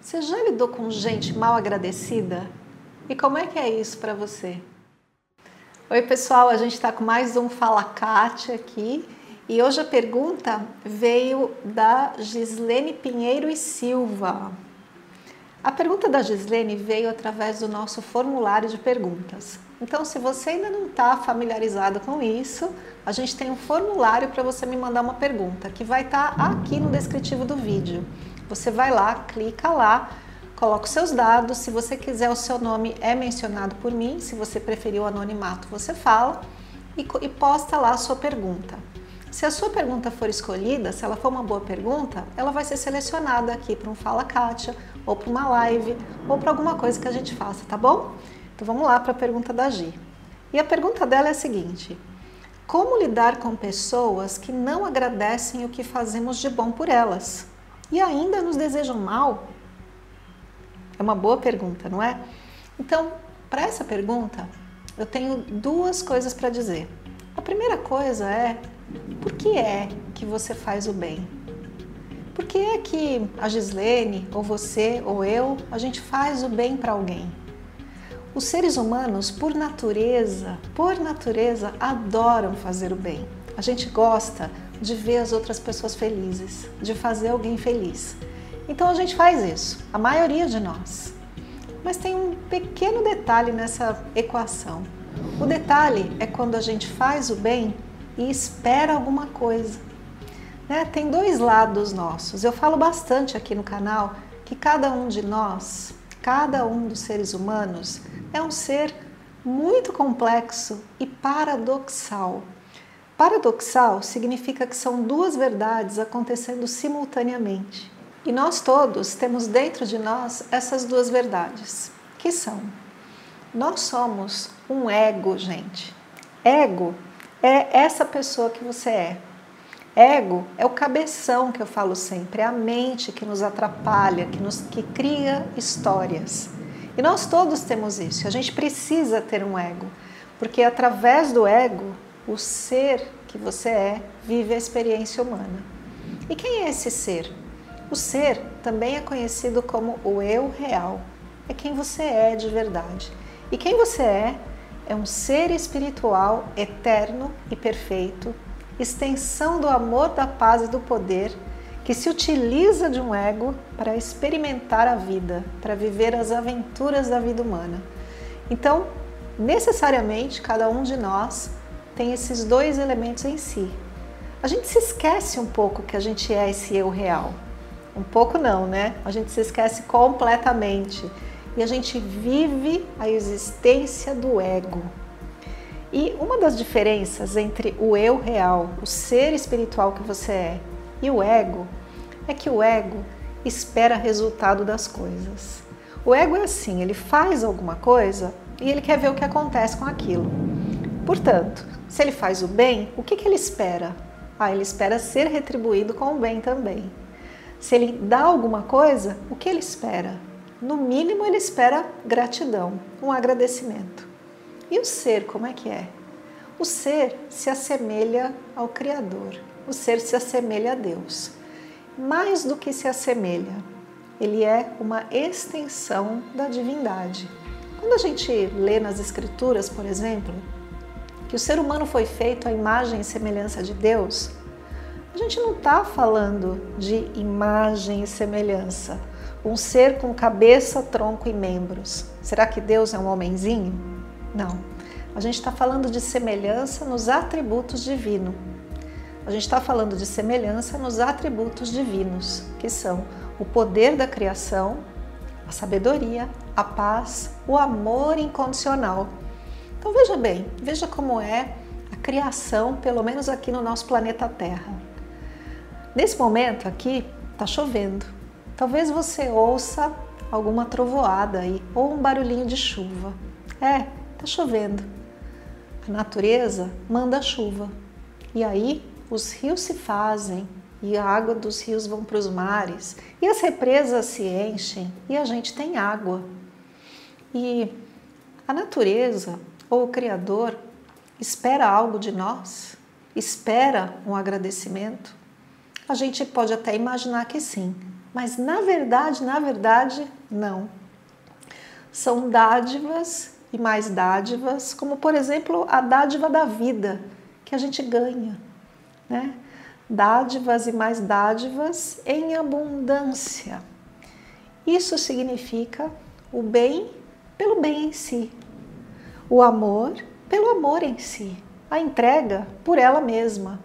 Você já lidou com gente mal agradecida? E como é que é isso para você? Oi, pessoal, a gente está com mais um Fala Cátia aqui e hoje a pergunta veio da Gislene Pinheiro e Silva. A pergunta da Gislene veio através do nosso formulário de perguntas. Então, se você ainda não está familiarizado com isso, a gente tem um formulário para você me mandar uma pergunta que vai estar tá aqui no descritivo do vídeo. Você vai lá, clica lá, coloca os seus dados. Se você quiser, o seu nome é mencionado por mim. Se você preferir o anonimato, você fala e, e posta lá a sua pergunta. Se a sua pergunta for escolhida, se ela for uma boa pergunta, ela vai ser selecionada aqui para um Fala Kátia, ou para uma live, ou para alguma coisa que a gente faça, tá bom? Então vamos lá para a pergunta da Gi. E a pergunta dela é a seguinte: Como lidar com pessoas que não agradecem o que fazemos de bom por elas? E ainda nos desejam mal? É uma boa pergunta, não é? Então, para essa pergunta, eu tenho duas coisas para dizer. A primeira coisa é: por que é que você faz o bem? Por que é que a Gislene, ou você, ou eu, a gente faz o bem para alguém? Os seres humanos, por natureza, por natureza, adoram fazer o bem. A gente gosta de ver as outras pessoas felizes, de fazer alguém feliz. Então a gente faz isso, a maioria de nós. Mas tem um pequeno detalhe nessa equação. O detalhe é quando a gente faz o bem e espera alguma coisa. Né? Tem dois lados nossos. Eu falo bastante aqui no canal que cada um de nós, cada um dos seres humanos, é um ser muito complexo e paradoxal. Paradoxal significa que são duas verdades acontecendo simultaneamente. E nós todos temos dentro de nós essas duas verdades, que são: nós somos um ego, gente. Ego é essa pessoa que você é. Ego é o cabeção que eu falo sempre, é a mente que nos atrapalha, que nos que cria histórias. E nós todos temos isso. A gente precisa ter um ego, porque através do ego o ser que você é vive a experiência humana. E quem é esse ser? O ser também é conhecido como o eu real. É quem você é de verdade. E quem você é é um ser espiritual eterno e perfeito, extensão do amor, da paz e do poder, que se utiliza de um ego para experimentar a vida, para viver as aventuras da vida humana. Então, necessariamente, cada um de nós tem esses dois elementos em si. A gente se esquece um pouco que a gente é esse eu real. Um pouco não, né? A gente se esquece completamente e a gente vive a existência do ego. E uma das diferenças entre o eu real, o ser espiritual que você é, e o ego é que o ego espera resultado das coisas. O ego é assim, ele faz alguma coisa e ele quer ver o que acontece com aquilo. Portanto, se ele faz o bem, o que, que ele espera? Ah, ele espera ser retribuído com o bem também. Se ele dá alguma coisa, o que ele espera? No mínimo, ele espera gratidão, um agradecimento. E o ser, como é que é? O ser se assemelha ao Criador, o ser se assemelha a Deus. Mais do que se assemelha, ele é uma extensão da divindade. Quando a gente lê nas Escrituras, por exemplo, que o ser humano foi feito à imagem e semelhança de Deus, a gente não está falando de imagem e semelhança. Um ser com cabeça, tronco e membros. Será que Deus é um homenzinho? Não. A gente está falando de semelhança nos atributos divinos. A gente está falando de semelhança nos atributos divinos, que são o poder da criação, a sabedoria, a paz, o amor incondicional então veja bem, veja como é a criação, pelo menos aqui no nosso planeta Terra. Nesse momento aqui está chovendo. Talvez você ouça alguma trovoada aí ou um barulhinho de chuva. É, tá chovendo. A natureza manda chuva. E aí os rios se fazem e a água dos rios vão para os mares e as represas se enchem e a gente tem água. E a natureza ou o Criador espera algo de nós? Espera um agradecimento? A gente pode até imaginar que sim, mas na verdade, na verdade, não. São dádivas e mais dádivas, como por exemplo a dádiva da vida que a gente ganha, né? Dádivas e mais dádivas em abundância. Isso significa o bem pelo bem em si, o amor pelo amor em si, a entrega por ela mesma,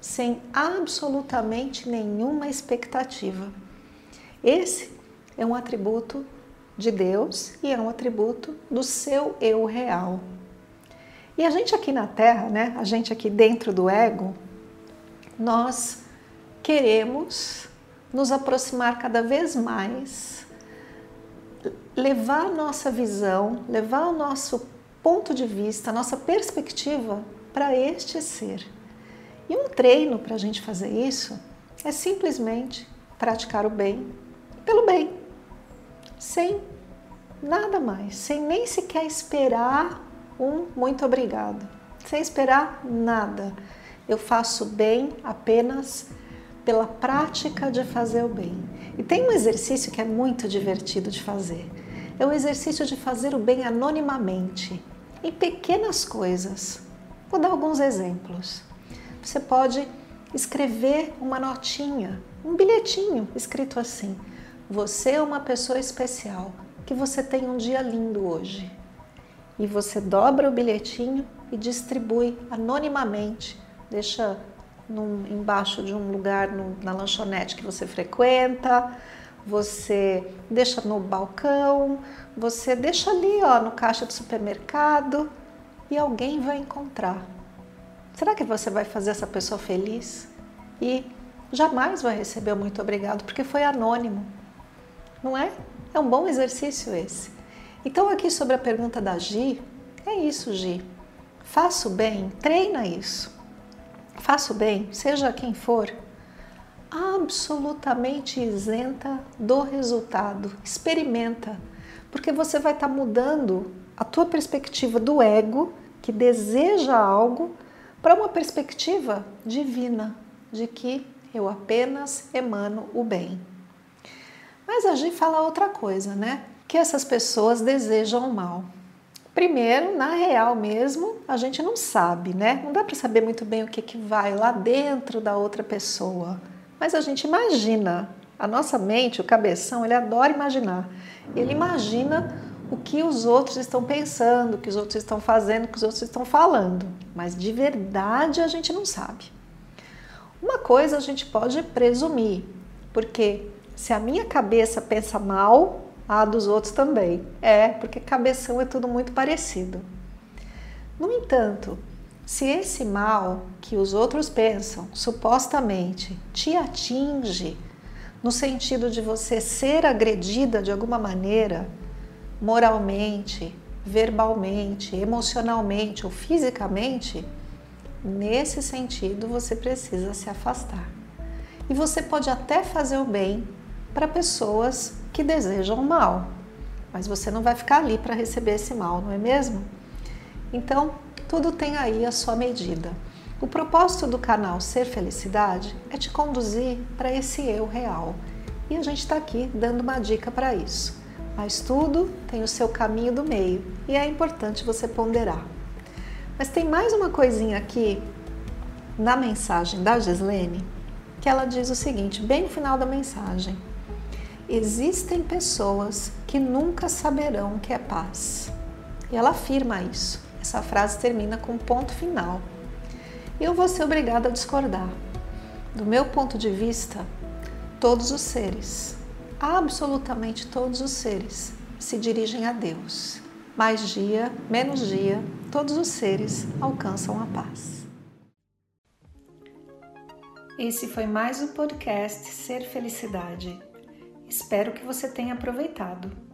sem absolutamente nenhuma expectativa. Esse é um atributo de Deus e é um atributo do seu eu real. E a gente aqui na Terra, né, a gente aqui dentro do ego, nós queremos nos aproximar cada vez mais, levar nossa visão, levar o nosso ponto de vista, a nossa perspectiva para este ser. E um treino para a gente fazer isso é simplesmente praticar o bem pelo bem, sem nada mais, sem nem sequer esperar um muito obrigado, sem esperar nada. Eu faço bem apenas pela prática de fazer o bem. E tem um exercício que é muito divertido de fazer. É o exercício de fazer o bem anonimamente em pequenas coisas. Vou dar alguns exemplos. Você pode escrever uma notinha, um bilhetinho escrito assim: Você é uma pessoa especial, que você tem um dia lindo hoje. E você dobra o bilhetinho e distribui anonimamente, deixa num, embaixo de um lugar no, na lanchonete que você frequenta, você deixa no balcão, você deixa ali ó, no caixa do supermercado e alguém vai encontrar. Será que você vai fazer essa pessoa feliz? E jamais vai receber o muito obrigado porque foi anônimo, não é? É um bom exercício esse. Então, aqui sobre a pergunta da Gi, é isso, Gi. Faço bem, treina isso. Faço bem, seja quem for, absolutamente isenta do resultado. Experimenta, porque você vai estar tá mudando a tua perspectiva do ego que deseja algo para uma perspectiva divina de que eu apenas emano o bem. Mas a gente fala outra coisa, né? Que essas pessoas desejam o mal. Primeiro, na real mesmo, a gente não sabe, né? Não dá para saber muito bem o que, que vai lá dentro da outra pessoa mas a gente imagina. A nossa mente, o cabeção, ele adora imaginar. Ele imagina o que os outros estão pensando, o que os outros estão fazendo, o que os outros estão falando, mas de verdade a gente não sabe. Uma coisa a gente pode presumir, porque se a minha cabeça pensa mal, a dos outros também. É, porque cabeção é tudo muito parecido. No entanto, se esse mal que os outros pensam, supostamente, te atinge, no sentido de você ser agredida de alguma maneira, moralmente, verbalmente, emocionalmente ou fisicamente, nesse sentido você precisa se afastar. E você pode até fazer o bem para pessoas que desejam o mal, mas você não vai ficar ali para receber esse mal, não é mesmo? Então, tudo tem aí a sua medida. O propósito do canal Ser Felicidade é te conduzir para esse eu real. E a gente está aqui dando uma dica para isso. Mas tudo tem o seu caminho do meio e é importante você ponderar. Mas tem mais uma coisinha aqui na mensagem da Gislene que ela diz o seguinte, bem no final da mensagem: Existem pessoas que nunca saberão o que é paz. E ela afirma isso. Essa frase termina com ponto final. Eu vou ser obrigada a discordar. Do meu ponto de vista, todos os seres, absolutamente todos os seres, se dirigem a Deus. Mais dia, menos dia, todos os seres alcançam a paz. Esse foi mais o podcast Ser Felicidade. Espero que você tenha aproveitado.